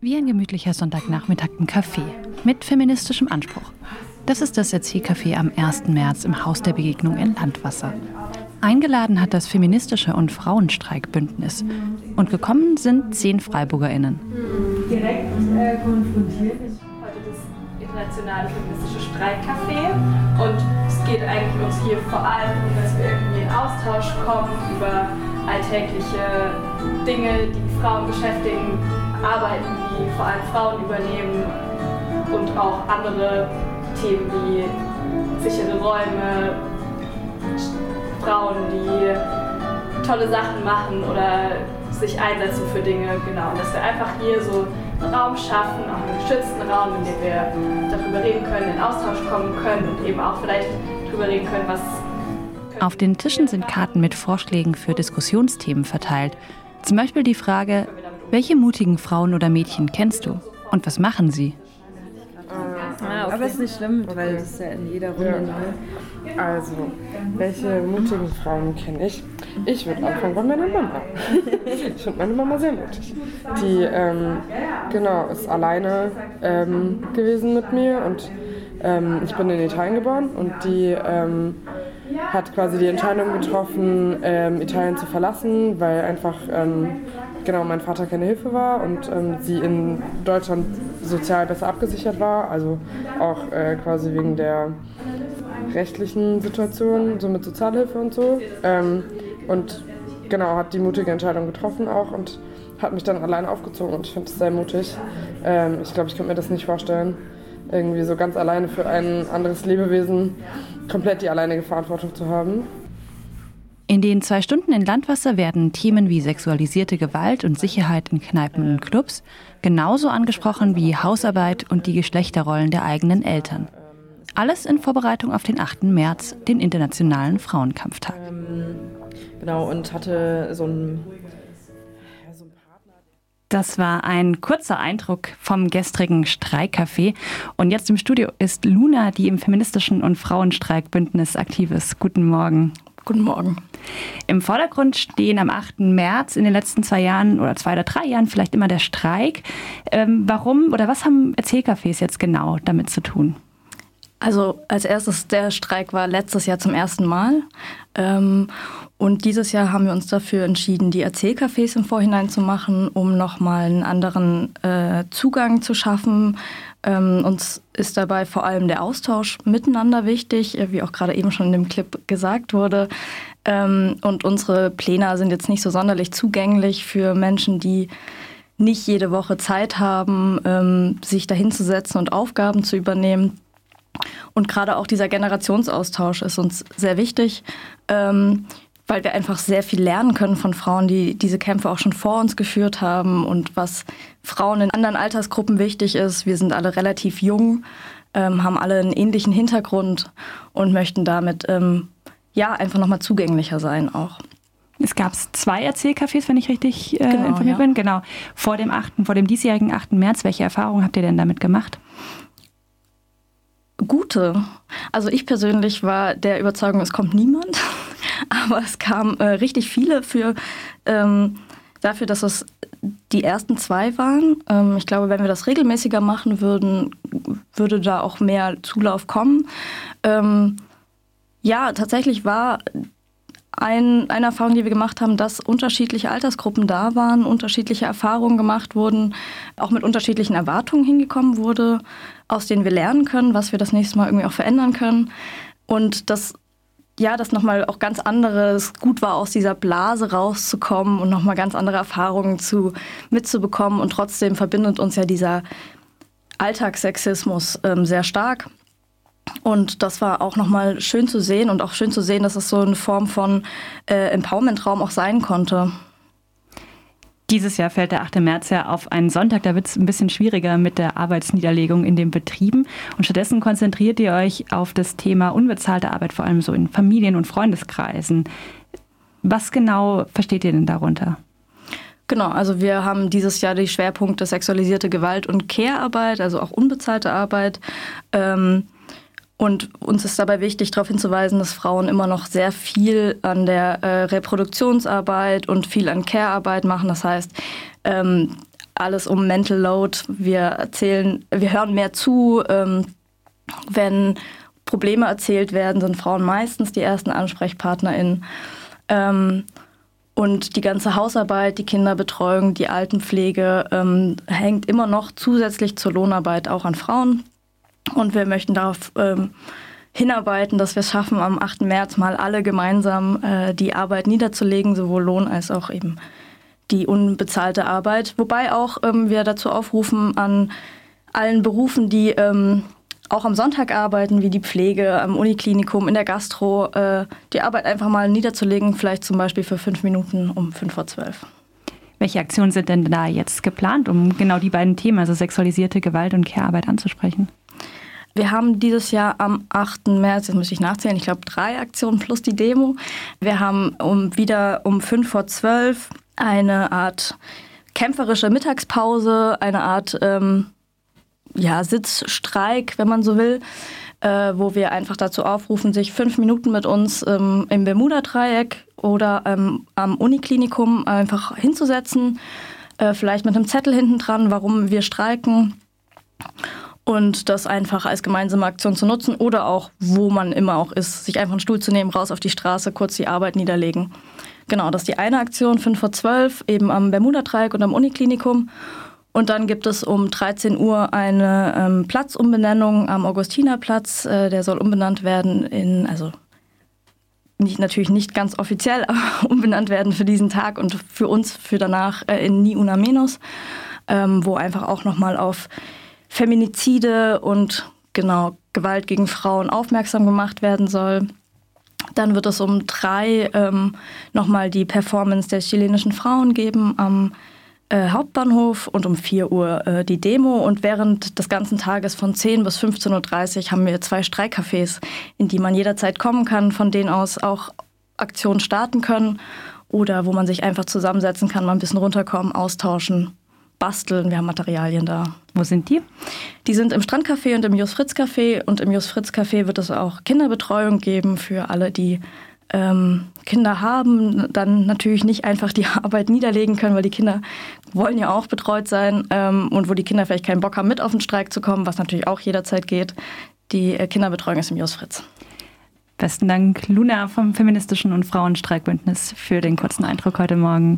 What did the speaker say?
Wie ein gemütlicher Sonntagnachmittag im Café mit feministischem Anspruch. Das ist das Erzählcafé am 1. März im Haus der Begegnung in Landwasser. Eingeladen hat das feministische und Frauenstreikbündnis. Und gekommen sind zehn FreiburgerInnen. Direkt äh, konfrontiert ist heute das internationale feministische Streikcafé. Und es geht eigentlich uns hier vor allem um, dass wir irgendwie in Austausch kommen über alltägliche Dinge, die Frauen beschäftigen, Arbeiten, die vor allem Frauen übernehmen und auch andere Themen wie sichere Räume, Frauen, die tolle Sachen machen oder sich einsetzen für Dinge, genau. Und dass wir einfach hier so einen Raum schaffen, auch einen geschützten Raum, in dem wir darüber reden können, in Austausch kommen können und eben auch vielleicht darüber reden können, was. Auf den Tischen sind Karten mit Vorschlägen für Diskussionsthemen verteilt. Zum Beispiel die Frage, welche mutigen Frauen oder Mädchen kennst du und was machen sie? Ah, okay. Aber ist nicht schlimm, weil das ist ja in jeder Runde. Ja. Also, welche mutigen Frauen kenne ich? Ich würde anfangen bei meiner Mama. ich finde meine Mama sehr mutig. Die, ähm, genau, ist alleine ähm, gewesen mit mir und ähm, ich bin in Italien geboren und die ähm, hat quasi die Entscheidung getroffen, ähm, Italien zu verlassen, weil einfach ähm, genau mein Vater keine Hilfe war und ähm, sie in Deutschland sozial besser abgesichert war, also auch äh, quasi wegen der rechtlichen Situation, so mit Sozialhilfe und so. Ähm, und genau, hat die mutige Entscheidung getroffen auch und hat mich dann allein aufgezogen und ich finde es sehr mutig. Ähm, ich glaube, ich könnte mir das nicht vorstellen, irgendwie so ganz alleine für ein anderes Lebewesen komplett die alleinige Verantwortung zu haben. In den zwei Stunden in Landwasser werden Themen wie sexualisierte Gewalt und Sicherheit in Kneipen und Clubs genauso angesprochen wie Hausarbeit und die Geschlechterrollen der eigenen Eltern. Alles in Vorbereitung auf den 8. März, den Internationalen Frauenkampftag. Ähm, genau, und hatte so ein das war ein kurzer Eindruck vom gestrigen Streikcafé. Und jetzt im Studio ist Luna, die im feministischen und Frauenstreikbündnis aktiv ist. Guten Morgen. Guten Morgen. Im Vordergrund stehen am 8. März in den letzten zwei Jahren oder zwei oder drei Jahren vielleicht immer der Streik. Ähm, warum oder was haben Erzählcafés jetzt genau damit zu tun? Also als erstes, der Streik war letztes Jahr zum ersten Mal. Ähm, und dieses Jahr haben wir uns dafür entschieden, die Erzählcafés im Vorhinein zu machen, um nochmal einen anderen äh, Zugang zu schaffen. Ähm, uns ist dabei vor allem der Austausch miteinander wichtig, äh, wie auch gerade eben schon in dem Clip gesagt wurde. Ähm, und unsere Pläne sind jetzt nicht so sonderlich zugänglich für Menschen, die nicht jede Woche Zeit haben, ähm, sich dahinzusetzen und Aufgaben zu übernehmen. Und gerade auch dieser Generationsaustausch ist uns sehr wichtig, ähm, weil wir einfach sehr viel lernen können von Frauen, die diese Kämpfe auch schon vor uns geführt haben und was Frauen in anderen Altersgruppen wichtig ist. Wir sind alle relativ jung, ähm, haben alle einen ähnlichen Hintergrund und möchten damit ähm, ja einfach nochmal zugänglicher sein auch. Es gab zwei Erzählcafés, wenn ich richtig äh, genau, informiert ja. bin. Genau. Vor dem 8., vor dem diesjährigen 8. März. Welche Erfahrungen habt ihr denn damit gemacht? Gute. Also ich persönlich war der Überzeugung, es kommt niemand, aber es kamen äh, richtig viele für ähm, dafür, dass es die ersten zwei waren. Ähm, ich glaube, wenn wir das regelmäßiger machen würden, würde da auch mehr Zulauf kommen. Ähm, ja, tatsächlich war ein, eine Erfahrung, die wir gemacht haben, dass unterschiedliche Altersgruppen da waren, unterschiedliche Erfahrungen gemacht wurden, auch mit unterschiedlichen Erwartungen hingekommen wurde, aus denen wir lernen können, was wir das nächste Mal irgendwie auch verändern können. Und das ja, dass nochmal auch ganz anderes gut war, aus dieser Blase rauszukommen und nochmal ganz andere Erfahrungen zu, mitzubekommen. Und trotzdem verbindet uns ja dieser Alltagssexismus ähm, sehr stark. Und das war auch nochmal schön zu sehen und auch schön zu sehen, dass es so eine Form von äh, Empowerment-Raum auch sein konnte. Dieses Jahr fällt der 8. März ja auf einen Sonntag. Da wird es ein bisschen schwieriger mit der Arbeitsniederlegung in den Betrieben. Und stattdessen konzentriert ihr euch auf das Thema unbezahlte Arbeit, vor allem so in Familien- und Freundeskreisen. Was genau versteht ihr denn darunter? Genau, also wir haben dieses Jahr die Schwerpunkte sexualisierte Gewalt und Care-Arbeit, also auch unbezahlte Arbeit. Ähm, Und uns ist dabei wichtig, darauf hinzuweisen, dass Frauen immer noch sehr viel an der äh, Reproduktionsarbeit und viel an Care-Arbeit machen. Das heißt, ähm, alles um Mental Load. Wir erzählen, wir hören mehr zu. Ähm, wenn Probleme erzählt werden, sind Frauen meistens die ersten AnsprechpartnerInnen. Ähm, und die ganze Hausarbeit, die Kinderbetreuung, die Altenpflege ähm, hängt immer noch zusätzlich zur Lohnarbeit auch an Frauen. Und wir möchten darauf ähm, hinarbeiten, dass wir es schaffen, am 8. März mal alle gemeinsam äh, die Arbeit niederzulegen, sowohl Lohn als auch eben die unbezahlte Arbeit. Wobei auch ähm, wir dazu aufrufen, an allen Berufen, die ähm, auch am Sonntag arbeiten, wie die Pflege, am Uniklinikum, in der Gastro, äh, die Arbeit einfach mal niederzulegen, vielleicht zum Beispiel für fünf Minuten um fünf vor zwölf. Welche Aktionen sind denn da jetzt geplant, um genau die beiden Themen, also sexualisierte Gewalt und Care-Arbeit anzusprechen? Wir haben dieses Jahr am 8. März, jetzt muss ich nachzählen, ich glaube drei Aktionen plus die Demo. Wir haben um wieder um 5 vor 12 eine Art kämpferische Mittagspause, eine Art ähm, ja, Sitzstreik, wenn man so will, äh, wo wir einfach dazu aufrufen, sich fünf Minuten mit uns ähm, im Bermuda-Dreieck oder ähm, am Uniklinikum einfach hinzusetzen, äh, vielleicht mit einem Zettel hinten dran, warum wir streiken und das einfach als gemeinsame Aktion zu nutzen oder auch, wo man immer auch ist, sich einfach einen Stuhl zu nehmen, raus auf die Straße, kurz die Arbeit niederlegen. Genau, das ist die eine Aktion, 5 vor 12, eben am Bermuda-Dreieck und am Uniklinikum. Und dann gibt es um 13 Uhr eine ähm, Platzumbenennung am Augustinerplatz. Äh, der soll umbenannt werden in, also nicht, natürlich nicht ganz offiziell, aber umbenannt werden für diesen Tag und für uns für danach äh, in Ni Una Menos, ähm, wo einfach auch nochmal auf Feminizide und genau Gewalt gegen Frauen aufmerksam gemacht werden soll. Dann wird es um drei ähm, nochmal die Performance der chilenischen Frauen geben am äh, Hauptbahnhof und um 4 Uhr äh, die Demo. Und während des ganzen Tages von 10 bis 15.30 Uhr haben wir zwei Streikcafés, in die man jederzeit kommen kann, von denen aus auch Aktionen starten können oder wo man sich einfach zusammensetzen kann, mal ein bisschen runterkommen, austauschen, basteln. Wir haben Materialien da. Wo sind die? Die sind im Strandcafé und im Jos Fritz Café. Und im Jos Fritz Café wird es auch Kinderbetreuung geben für alle, die ähm, Kinder haben, dann natürlich nicht einfach die Arbeit niederlegen können, weil die Kinder wollen ja auch betreut sein ähm, und wo die Kinder vielleicht keinen Bock haben, mit auf den Streik zu kommen, was natürlich auch jederzeit geht. Die äh, Kinderbetreuung ist im Jos Fritz. Besten Dank, Luna vom Feministischen und Frauenstreikbündnis, für den kurzen Eindruck heute Morgen.